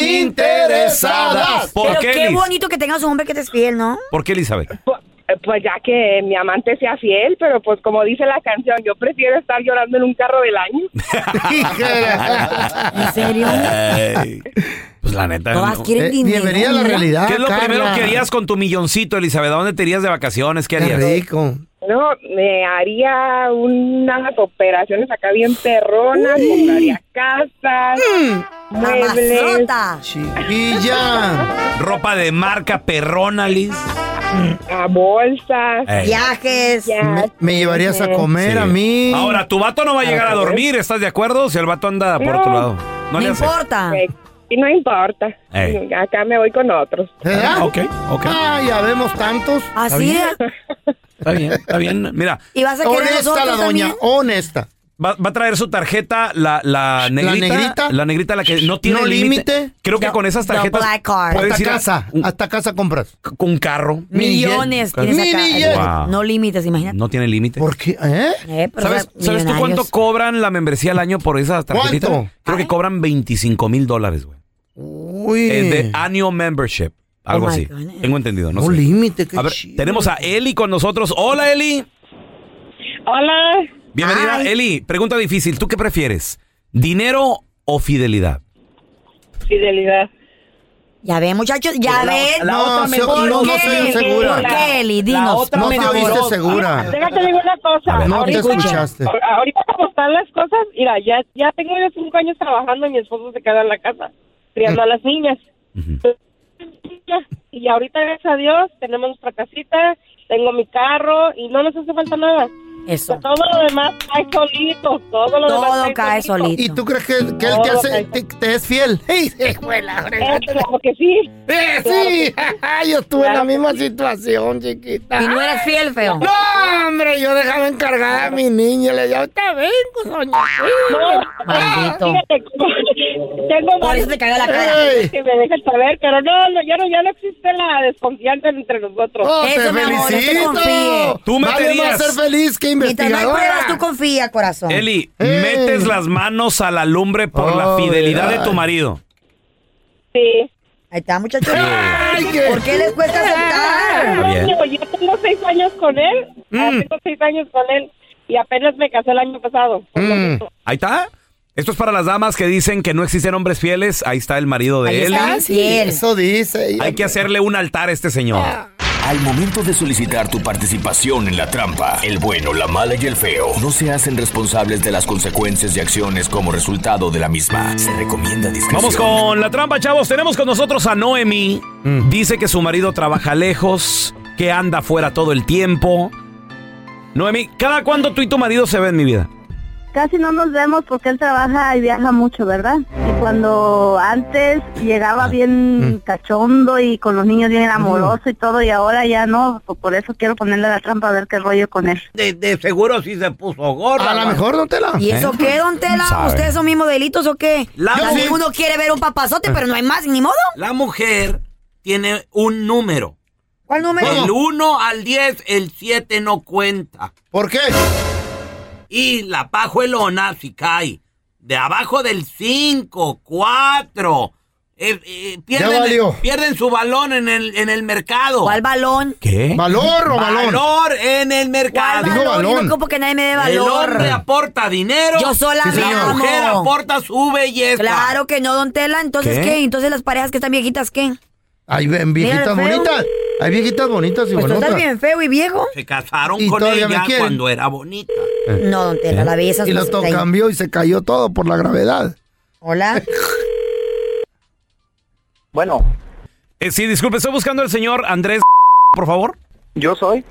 Interesadas. ¿Por Pero qué, qué Liz? bonito que tengas un hombre que te es fiel, ¿no? ¿Por qué, Elizabeth? Eh, Pues ya que mi amante sea fiel, pero pues como dice la canción, yo prefiero estar llorando en un carro del año. ¿En serio? Ay, pues la neta. Todas no. quieren Eh, dinero. bienvenida a la realidad. ¿Qué es lo Carla. primero que harías con tu milloncito, Elizabeth? ¿A dónde te irías de vacaciones? ¿Qué Qué harías? rico. No, me haría unas operaciones acá bien perronas, compraría casas, muebles. Mamazota. Chiquilla. Ropa de marca perrona, Liz. a bolsas. Ey. Viajes. Me, me llevarías a comer Sí. a mí. Ahora, tu vato no va a llegar a dormir, ¿estás de acuerdo? Si el vato anda por No. otro lado. No, No importa. Eh, Y no importa. Ey. Acá me voy con otros. ¿Verdad? Ok, ok. Ah, ya vemos tantos. Así es. Está bien, está bien. Mira, Y vas a querer Honesta la doña, también. honesta. Va, va a traer su tarjeta, la, la negrita. negrita? La negrita, la que no tiene No límite. límite. Creo que con esas tarjetas black card. puedes Hasta ir a- casa, un- hasta casa compras. con un carro. Millones. Wow. No límites, imagínate. No tiene límite. ¿Por qué? ¿Eh? Eh, ¿Sabes, ahora, ¿Sabes tú cuánto cobran la membresía al año por esas tarjetitas? ¿Cuánto? Creo que cobran 25 mil dólares, güey. Uy. Es de annual membership. Algo Oh así. goodness. Tengo entendido, no, no sé. límite, qué A ver, chido. tenemos a Eli con nosotros. Hola, Eli. Hola. Bienvenida. Ay. Eli, pregunta difícil. ¿Tú qué prefieres? ¿Dinero o fidelidad? Fidelidad. Ya ve, muchachos, ya La- ve. la No, otra no, no se segura. ¿Por qué, Eli? La Dinos, otra No por te favor. oíste segura. Déjate digo una cosa. No te ahorita, escuchaste. ahorita como están las cosas, mira, ya, ya tengo yo cinco años trabajando y mi esposo se queda en la casa criando a las niñas. ya. Y ahorita, gracias a Dios, tenemos nuestra casita, tengo mi carro y no nos hace falta nada. Eso. Todo lo demás cae solito, todo lo Todo demás cae solito. ¿Y tú crees que, que él te, hace, cae te, te es fiel? ¡Ey, hijo de la fregada! Eh, claro que sí. ¡Eh, sí! Yo estuve en la misma situación, chiquita. ¿Y no eras fiel, feo? No, hombre, yo dejaba encargada a mi niña. Le decía, ahorita vengo, doña. Maldito. Fíjate, tengo Por eso te cayó la cara. Ey. que me dejen saber, pero no, no, ya no, ya no existe la desconfianza entre nosotros. Oh, te Eso, mi amor, no te felicito. Tú vale más ser feliz que Mientras no hay investigadora. pruebas, tú confía, corazón. Eli, Eh. metes las manos a la lumbre por la Oh, fidelidad de tu marido. Sí. Ahí está, muchachos. ¿Por qué les cuesta aceptar? No, yo tengo seis años con él, ah, Mm. tengo seis años con él y apenas me casé el año pasado. Mm. Ahí está. Esto es para las damas que dicen que no existen hombres fieles. Ahí está el marido de Ahí Eli. está. Fiel. Eso dice. Hay que hacerle un altar a este señor. Al momento de solicitar tu participación en la trampa, el bueno, la mala y el feo no se hacen responsables de las consecuencias y acciones como resultado de la misma. Se recomienda discreción. Vamos con la trampa, chavos. Tenemos con nosotros a Noemi. Dice que su marido trabaja lejos, que anda fuera todo el tiempo. Noemi, ¿cada cuándo tú y tu marido se ven, mi vida? Casi no nos vemos porque él trabaja y viaja mucho, ¿verdad? Y cuando antes llegaba bien cachondo y con los niños bien amoroso y todo, y ahora ya no, pues por eso quiero ponerle la trampa a ver qué rollo con él. De, de seguro sí se puso gorda. A lo mejor, don Tela. ¿Y eso qué, don Tela? Sabe. ¿Ustedes son mismos delitos o qué? La mujer- uno quiere ver un papazote, pero no hay más, ni modo. La mujer tiene un número. ¿Cuál número? Del 1 al 10, el 7 no cuenta. ¿Por qué? Y la pajuelona si cae de abajo del 5, 4. eh, pierden, valió. pierden su balón en el, en el mercado. ¿Cuál balón? ¿Qué? ¿Valor o balón? Valor en el ¿Cuál mercado. Balón? balón. Y no como que nadie me dé El valor. hombre aporta dinero. Yo sola Sí. La amo. mujer aporta su belleza. Claro que no, don Tela. Entonces, ¿Qué? ¿qué? Entonces las parejas que están viejitas, ¿qué? Hay viejitas bonitas. Hay viejitas bonitas y Pues tú estás bonitas. bien feo y viejo. Se casaron Y con ella cuando era bonita. No, don Tela, la belleza es Y lo más to- ahí. cambió y se cayó todo por la gravedad. Hola. Bueno, Eh, sí, disculpe, estoy buscando al señor Andrés, por favor. yo soy.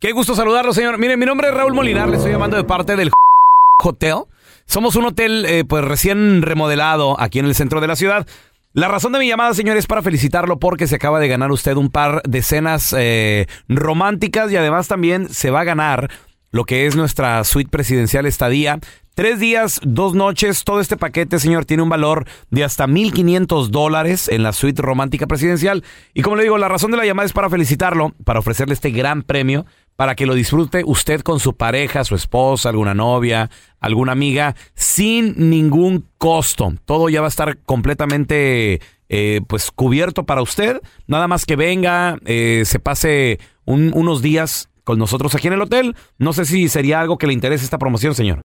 Qué gusto saludarlo, señor. Mire, mi nombre es Raúl Molinar, le estoy llamando de parte del Hotel. Somos un hotel eh, pues recién remodelado aquí en el centro de la ciudad. La razón de mi llamada, señor, es para felicitarlo porque se acaba de ganar usted un par de cenas eh, románticas y además también se va a ganar lo que es nuestra suite presidencial estadía. Tres días, dos noches, todo este paquete, señor, tiene un valor de hasta 1.500 dólares en la suite romántica presidencial. Y como le digo, la razón de la llamada es para felicitarlo, para ofrecerle este gran premio, para que lo disfrute usted con su pareja, su esposa, alguna novia, alguna amiga, sin ningún costo. Todo ya va a estar completamente eh, pues cubierto para usted. Nada más que venga, eh, se pase un- unos días con nosotros aquí en el hotel. No sé si sería algo que le interese esta promoción, señor.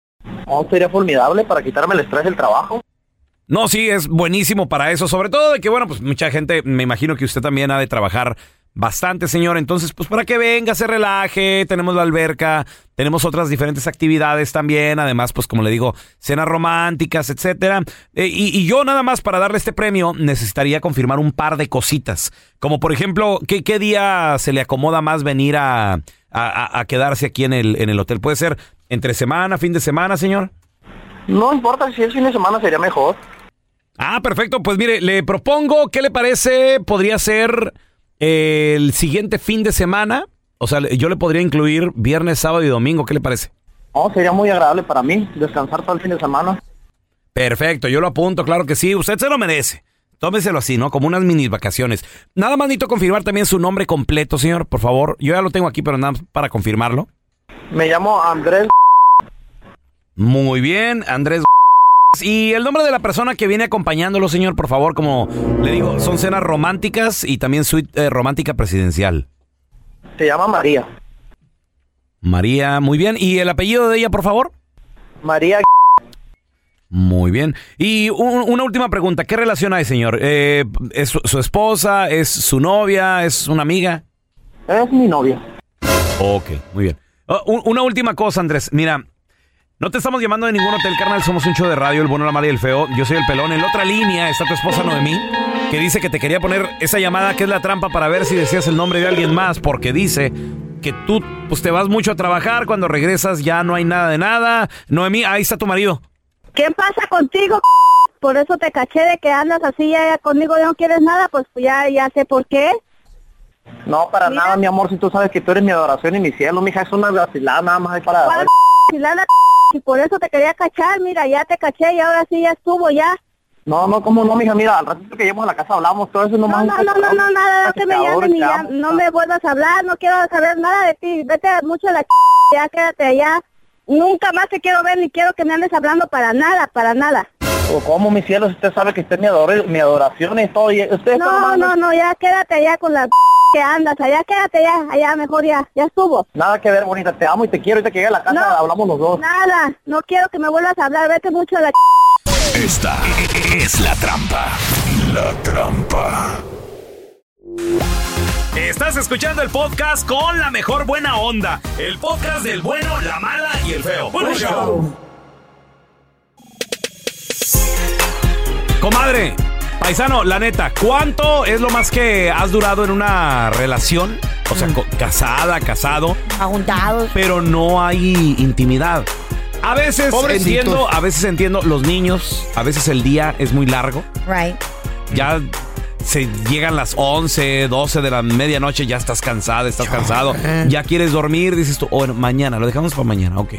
Oh, sería formidable para quitarme el estrés del trabajo. No, sí, es buenísimo para eso. Sobre todo de que, bueno, pues mucha gente, me imagino que usted también ha de trabajar bastante, señor. Entonces, pues para que venga, se relaje. Tenemos la alberca, tenemos otras diferentes actividades también. Además, pues como le digo, cenas románticas, etcétera. Eh, y, y yo nada más para darle este premio necesitaría confirmar un par de cositas. Como por ejemplo, ¿qué, qué día se le acomoda más venir a, a- a- a quedarse aquí en el, en el hotel? ¿Puede ser entre semana, fin de semana, señor? No importa si es fin de semana sería mejor. Ah, perfecto. Pues mire, le propongo, ¿qué le parece? Podría ser el siguiente fin de semana. O sea, yo le podría incluir viernes, sábado y domingo. ¿Qué le parece? Oh, sería muy agradable para mí descansar todo el fin de semana. Perfecto, yo lo apunto, claro que sí. Usted se lo merece. Tómeselo así, ¿no? Como unas mini vacaciones. Nada más necesito confirmar también su nombre completo, señor, por favor. Yo ya lo tengo aquí, pero nada más para confirmarlo. Me llamo Andrés. Muy bien, Andrés. Y el nombre de la persona que viene acompañándolo, señor, por favor, como le digo, son cenas románticas y también suite eh, romántica presidencial. Se llama María. María, muy bien. ¿Y el apellido de ella, por favor? María. Muy bien. Y un- una última pregunta. ¿Qué relación hay, señor? Eh, ¿Es su, su esposa? ¿Es su novia? ¿Es una amiga? Es mi novia. Ok, muy bien. Uh, un- una última cosa, Andrés. Mira, No te estamos llamando de ningún hotel, carnal. Somos un show de radio, el bueno, la mala y el feo. Yo soy el pelón. En la otra línea está tu esposa Noemí, que dice que te quería poner esa llamada que es la trampa para ver si decías el nombre de alguien más, porque dice que tú pues te vas mucho a trabajar, cuando regresas ya no hay nada de nada. Noemí, ahí está tu marido. ¿Qué pasa contigo? Por eso te caché de que andas así ya conmigo ya no quieres nada, pues ya, ya sé por qué. No, para nada, mi amor, si tú sabes que tú eres mi adoración y mi cielo, mija, es una vacilada nada más ahí para... ¿Cuál vacilada, Y por eso te quería cachar, mira, ya te caché y ahora sí ya estuvo ya. No, no, ¿cómo no, mija? Mira, al ratito que lleguemos a la casa hablamos, todo eso nomás... No, no, no, no, nada, no que me llames ni ya, no me vuelvas a hablar, no quiero saber nada de ti, vete mucho a la ya quédate allá. Nunca más te quiero ver ni quiero que me andes hablando para nada, para nada. ¿O ¿Cómo, mi cielo? Si usted sabe que usted es mi, ador mi adoración y todo, y usted... No, no, no, ya quédate allá con la que andas, allá quédate ya, allá mejor ya, ya estuvo. Nada que ver, bonita, te amo y te quiero, ahorita que llegue a la casa No. hablamos los dos. Nada, no quiero que me vuelvas a hablar, vete mucho a la Esta es la trampa. La trampa. Estás escuchando el podcast con la mejor buena onda. El podcast del bueno, la mala y el feo. Buen show. Comadre, paisano, la neta, ¿cuánto es lo más que has durado en una relación? O sea, co- casada, casado, Ajuntados. pero no hay intimidad. A veces Pobrecitos. entiendo, a veces entiendo los niños, a veces el día es muy largo. Right. Ya se llegan las 11, 12 de la medianoche, ya estás cansada, estás cansado, ya quieres dormir, dices tú, "Oh, bueno, mañana, lo dejamos para mañana, ok.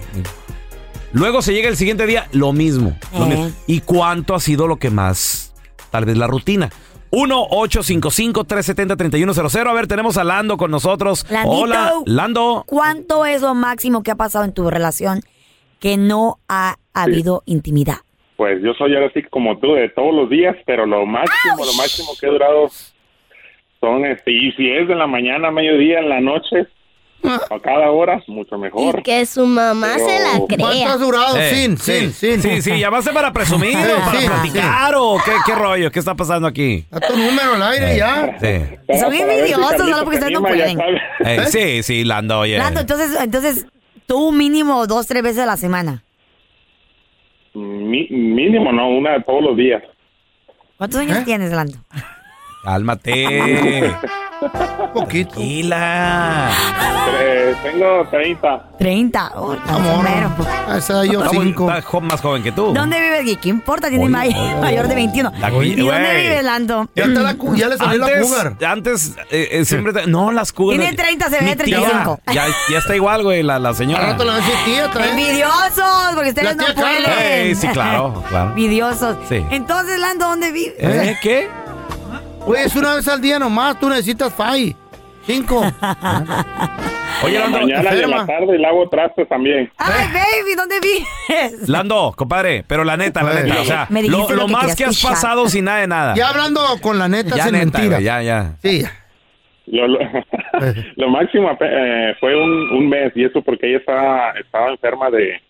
Luego se llega el siguiente día, lo mismo. lo Eh. mismo. ¿Y cuánto ha sido lo que más? Tal vez la rutina. 1-855-370-3100. A ver, tenemos a Lando con nosotros. Landito. Hola, Lando. ¿Cuánto es lo máximo que ha pasado en tu relación que no ha habido intimidad? Pues yo soy ahora sí como tú, de todos los días, pero lo máximo, lo máximo que he durado son, este, y si es de la mañana, mediodía, en la noche, a cada hora, mucho mejor. Y que su mamá Pero- se la ¿Cuánto crea. has durado? Eh, sin, sí, sin, sin. Sí, sí, llamaste para presumir o para Sí, platicar o qué, qué rollo, qué está pasando aquí. A tu número al aire ya. Sí. Son Carlito solo porque ustedes no pueden. Eh, sí, sí, Lando, oye. Lando, entonces, entonces, tú mínimo dos, tres veces a la semana. Mi- mínimo, no, una todos los días. ¿Cuántos años tienes, Lando? Cálmate. Poquito. Tranquila. Eh, tengo 30. 30. Oh, Amor. mero. Esa yo Está muy- cinco. está jo- más joven que tú. ¿Dónde vives, ¿Y ¿Qué importa? Tiene may- mayor de 21. La- ¿Y dónde güey. vives, Lando? Ya, está la cu- ya le salió la Antes, cougar. antes eh, eh, siempre... te- no, las cougar. Tiene 30, se ve Mi tía, 35. Ya, ya está igual, güey, la, la Al señora. rato le va a decir tía, trae. Envidiosos, porque ustedes La no tía Carla. pueden. Ey, sí, claro, claro. Envidiosos. Sí. Entonces, Lando, ¿dónde vives? ¿Eh? ¿Qué? Oye, es una vez al día nomás, tú necesitas FAI. Cinco. Oye, Lando, mañana y en la tarde y lavo trastes también. Ay, baby, ¿dónde vives? Lando, compadre, pero la neta, la neta, o sea, Me lo, lo lo que más que has escuchar. pasado sin nada de nada. Ya hablando con la neta, Ya sin neta, mentira. ya, ya. Sí. Lo, lo, lo máximo eh, fue un, un mes y eso porque ella estaba, estaba enferma de...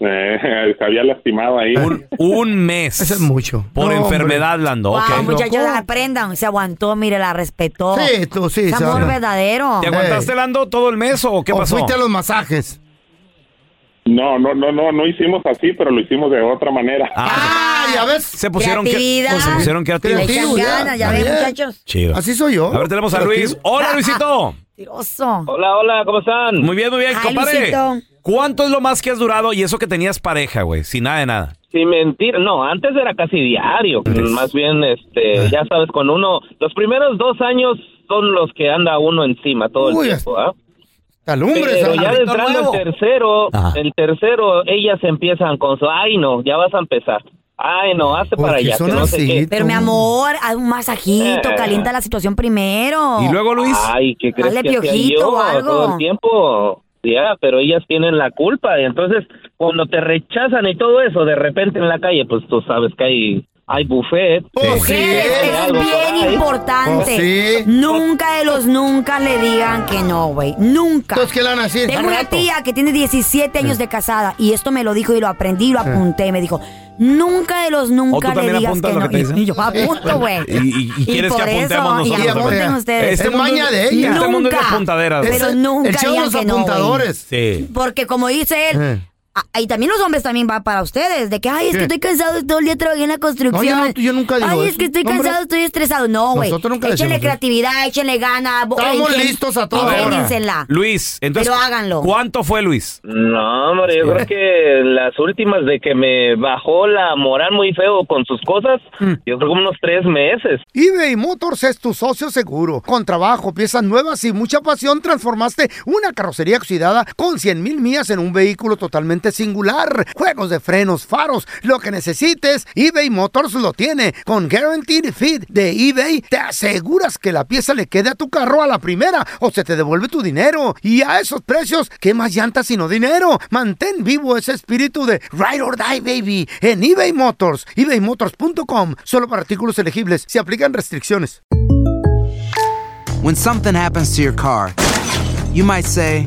eh, se había lastimado ahí. Un, un mes. Eso es mucho. Por No, enfermedad, Lando. Wow, ok. muchachos, aprendan. Se aguantó, mire, la respetó. Sí, tú sí. Es amor verdadero. ¿Te aguantaste, Lando, todo el mes o qué ¿O pasó? fuiste a los masajes? No, no, no, no, no hicimos así, pero lo hicimos de otra manera. Ah, ya ves. Se pusieron, que, Creatividad. se pusieron Le creativos. ya, ya muchachos. Chido. Así soy yo. A ver, tenemos a. Luis. Hola, Luisito. Mentiroso. Hola, hola, ¿cómo están? Muy bien, muy bien, Ay, compadre. Luisito. ¿Cuánto es lo más que has durado y eso que tenías pareja, güey? Sin nada de nada. Sin mentir, no, antes era casi diario. Más bien, este, ya sabes, con uno, los primeros dos años son los que anda uno encima todo el Uy, tiempo, ¿ah? Talumbres. Pero ya entrando el tercero, Ajá. el tercero, ellas empiezan con su, ay no, ya vas a empezar. Ay no, hazte ¿Por para allá, que no sé qué. Pero mi amor, haz un masajito, Eh. calienta la situación primero. Y luego, Luis. Ay, ¿qué crees Dale que hacía piojito yo o algo. todo el tiempo? Ya, pero ellas tienen la culpa. Y entonces cuando te rechazan y todo eso, de repente en la calle, pues tú sabes que hay hay buffet. Pues sí. Mujeres, eso es Algo por bien importante. Pues sí. Nunca de los nunca le digan que no, güey. Nunca. Entonces, ¿qué le van a decir? Tengo una tía que tiene 17 años de casada y esto me lo dijo y lo aprendí y lo apunté. Me dijo, nunca de los ¿O nunca también le digas que no. que? Y yo apunto, güey. Y, y- y quieres por que apuntemos eso, nosotros y apunten también. ustedes. Este Es mundo, maña de ella. Este mundo es de Nunca. apuntaderas. Pero Es nunca El show digan los que no, apuntadores. Sí. Porque como dice él, Eh. Ah, y también los hombres también va para ustedes, de que, ay, es ¿Qué? que estoy cansado, todo el día trabajé en la construcción. No, yo no- yo nunca digo Ay, es que estoy Hombre, cansado, estoy estresado. No, güey. nosotros nunca Échenle creatividad, échenle gana. bo- Estamos ingen- listos a ingéniensela. Luis, entonces, Pero háganlo. ¿cuánto fue Luis? No, hombre, yo creo que las últimas de que me bajó la moral muy feo con sus cosas, Mm. yo creo como unos tres meses. eBay Motors es tu socio seguro. Con trabajo, piezas nuevas y mucha pasión, transformaste una carrocería oxidada con 100 mil millas en un vehículo totalmente singular. Juegos de frenos, faros, lo que necesites, eBay Motors lo tiene. Con Guaranteed Fit de eBay, te aseguras que la pieza le quede a tu carro a la primera o se te devuelve tu dinero. Y a esos precios, ¿qué más llantas sino dinero? Mantén vivo ese espíritu de Ride or Die, baby, en eBay Motors. ebaymotors.com. Solo para artículos elegibles. Se aplican restricciones. When something happens to your car, you might say,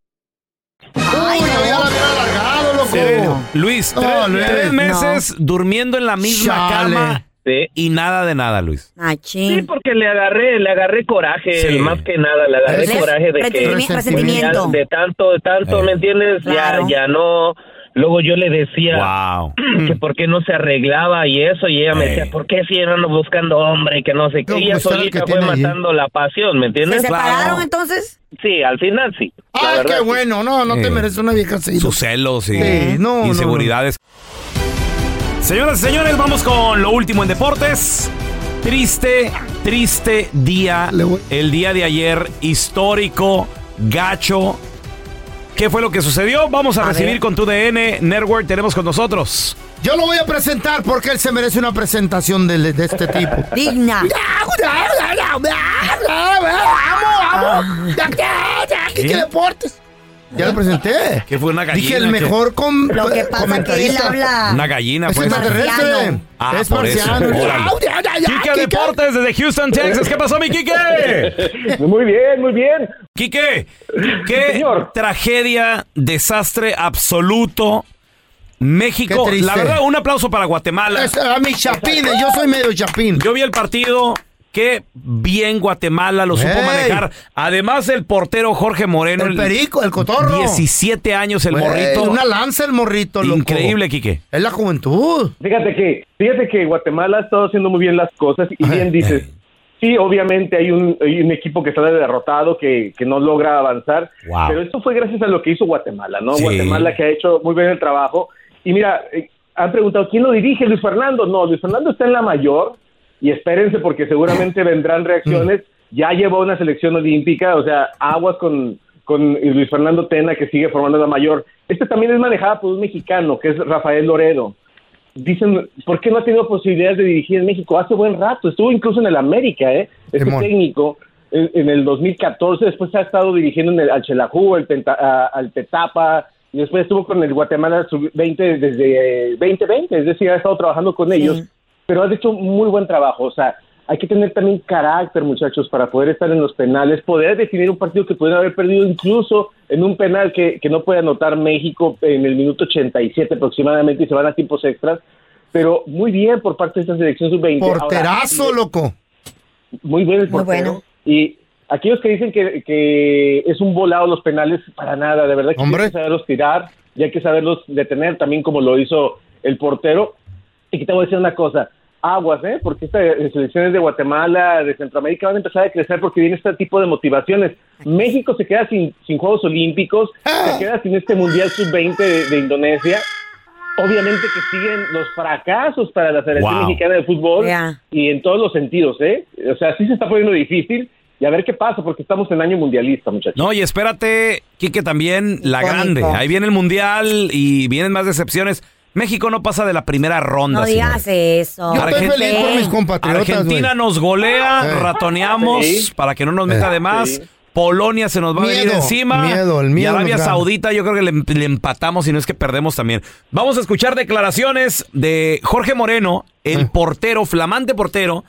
Ay, no, ya la había alargado, loco. Luis, tres, No, Luis, tres no. meses durmiendo en la misma Chale. cama Sí. y nada de nada, Luis. Sí, porque le agarré, le agarré coraje, Sí. más que nada, le agarré Res- coraje de que resentimi- resentimiento. de tanto, de tanto, Eh. ¿me entiendes? Claro. Ya, ya no. Luego yo le decía Wow. que por qué no se arreglaba y eso, y ella me Eh. decía, ¿por qué si ando buscando hombre y que no sé qué? Ella pues, era el solita que fue ahí. matando la pasión, ¿me ¿Se entiendes? separaron entonces? Sí, al final sí. Verdad, qué sí. bueno. No, no te Eh. mereces una vieja así. Sus celos y Sí, no, no, inseguridades. Señoras y señores, vamos con lo último en deportes. Triste, triste día. El día de ayer, histórico, gacho. ¿Qué fue lo que sucedió? Vamos a, A recibir ver. con tu DN Network. Tenemos con nosotros. Yo lo voy a presentar porque él se merece una presentación de, de este tipo. Digna. ¡Vamos, vamos! ¿Qué, ¿Qué? deportes? Ya lo presenté. Que fue una gallina. Dije el que- mejor com Lo que pasa que él habla. Una gallina, Es pues. Ah, es por eso. marciano. Órale. Ya, ya, ya, Quique Kike. Deportes desde Houston, Texas. ¿Qué pasó, mi Quique? Muy bien, muy bien. Quique, qué Señor. tragedia, desastre absoluto. México, la verdad, un aplauso para Guatemala. Es a mis chapines, yo soy medio chapín. Yo vi el partido, qué bien Guatemala lo supo Ey. manejar. Además, el portero Jorge Moreno. El perico, el cotorro. 17 años el morrito. Una lanza el morrito, loco. Increíble, Quique. Es la juventud. Fíjate que, fíjate que Guatemala ha estado haciendo muy bien las cosas y bien dices, sí, obviamente hay un, hay un equipo que está derrotado, que, que no logra avanzar, Wow. pero esto fue gracias a lo que hizo Guatemala, ¿no? Sí. Guatemala que ha hecho muy bien el trabajo. Y mira, eh, han preguntado, ¿quién lo dirige? Luis Fernando. No, Luis Fernando está en la mayor y espérense porque seguramente vendrán reacciones. Ya llevó una selección olímpica, o sea, aguas con, con Luis Fernando Tena que sigue formando la mayor. Este también es manejada por un mexicano que es Rafael Loredo dicen, ¿por qué no ha tenido posibilidades de dirigir en México? Hace buen rato, estuvo incluso en el América, ¿eh? Este Simón. técnico en, en el 2014, después ha estado dirigiendo en el, al Chelajú, el Penta- a- al Petapa, y después estuvo con el Guatemala Sub-20 desde eh, 2020, es decir, ha estado trabajando con ellos, pero ha hecho muy buen trabajo, o sea, hay que tener también carácter, muchachos, para poder estar en los penales, poder definir un partido que pudieron haber perdido incluso en un penal que, que no puede anotar México en el minuto 87 aproximadamente y se van a tiempos extras. Pero muy bien por parte de esta selección sub-20. Ahora, Porterazo, loco. muy bien el Muy portero. bueno. Y aquellos que dicen que, que es un volado los penales, para nada, de verdad que Hombre. hay que saberlos tirar y hay que saberlos detener también como lo hizo el portero. Y que te voy a decir una cosa, aguas, ¿eh? Porque estas selecciones de Guatemala, de Centroamérica van a empezar a crecer porque viene este tipo de motivaciones. México se queda sin, sin Juegos Olímpicos, se queda sin este Mundial Sub-20 de, de Indonesia. obviamente que siguen los fracasos para la selección Wow. mexicana de fútbol Ya. y en todos los sentidos, ¿eh? O sea, sí se está poniendo difícil y a ver qué pasa porque estamos en año mundialista, muchachos. No, y espérate, Quique, también la grande. Ahí viene el mundial y vienen más decepciones. México no pasa de la primera ronda. No señor. digas eso. Yo estoy Argen- feliz por mis compatriotas, Argentina güey. nos golea, Eh. ratoneamos Sí. para que no nos meta Eh. de más. Sí. Polonia se nos va a venir Miedo, encima. miedo, el y miedo Arabia nos gana. Saudita, yo creo que le, le empatamos y no es que perdemos también. Vamos a escuchar declaraciones de Jorge Moreno, el portero, flamante portero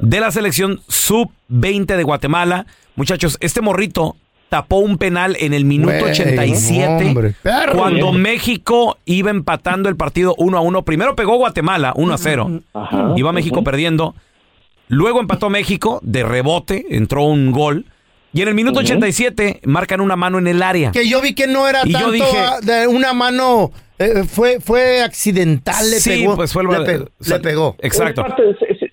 de la selección sub-20 de Guatemala. Muchachos, este morrito tapó un penal en el minuto Güey, 87 hombre, perro. cuando México iba empatando el partido 1 a 1. Primero pegó Guatemala 1 a 0. Ajá. Iba México perdiendo. Luego empató México de rebote, entró un gol. Y en el minuto Ujú. 87 marcan una mano en el área. Que yo vi que no era Y yo tanto dije- ah, de una mano, eh, fue, fue accidental, le Sí, pegó. pues fue el- le, pe- o sea, le pegó. Exacto. Parte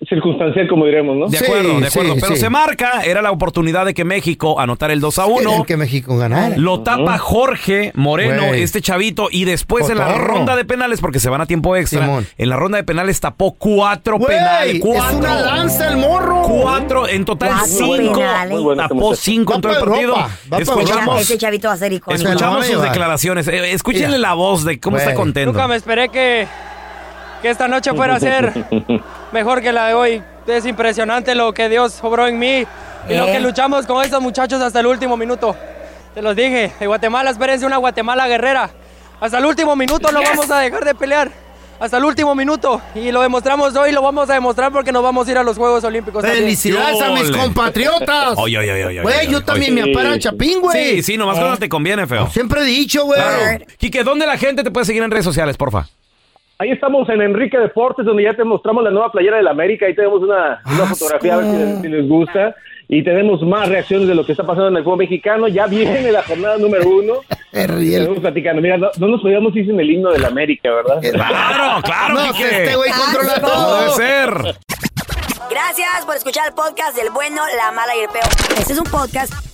circunstancial, como diremos, ¿no? De acuerdo, de acuerdo. Pero se marca, era la oportunidad de que México anotara el 2 a 1. Querían que México ganara. Lo tapa Jorge Moreno, Güey. este chavito, y después en la Cotorro. ronda de penales, porque se van a tiempo extra, Simón. en la ronda de penales tapó cuatro Güey, penales. es Cuatro. una lanza el morro. Cuatro, en total Cuatro cinco. penales. Muy bueno este tapó muchacho. cinco en todo el pa' partido. Europa, va pa' Escuchamos, Ese chavito va a ser icónico. Escuchamos sus declaraciones. Eh, escúchenle Mira. la voz de cómo está contento. Nunca me esperé que, que esta noche fuera a ser mejor que la de hoy. Es impresionante lo que Dios obró en mí y lo Eh. que luchamos con estos muchachos hasta el último minuto. Te los dije, de Guatemala, espérense una Guatemala guerrera. Hasta el último minuto no vamos a dejar de pelear. Hasta el último minuto. Y lo demostramos hoy, lo vamos a demostrar porque nos vamos a ir a los Juegos Olímpicos. Felicidades a mis compatriotas. Oye, oye, oye, Güey, yo oye. también me apara Chapín, güey. Sí, sí, nomás cuando te conviene, feo. Siempre he dicho, güey. Claro. Quique, ¿dónde la gente te puede seguir en redes sociales, porfa? Ahí estamos en Enrique Deportes, donde ya te mostramos la nueva playera del América. Ahí tenemos una, una fotografía, a ver si les, si les gusta. Y tenemos más reacciones de lo que está pasando en el fútbol mexicano. Ya viene la jornada número uno. Estamos platicando. Mira, no, no nos podíamos ir sin el himno del América, ¿verdad? Claro, claro, No, este güey controla No todo. debe ser. Gracias por escuchar el podcast del bueno, la mala y el peor. Este es un podcast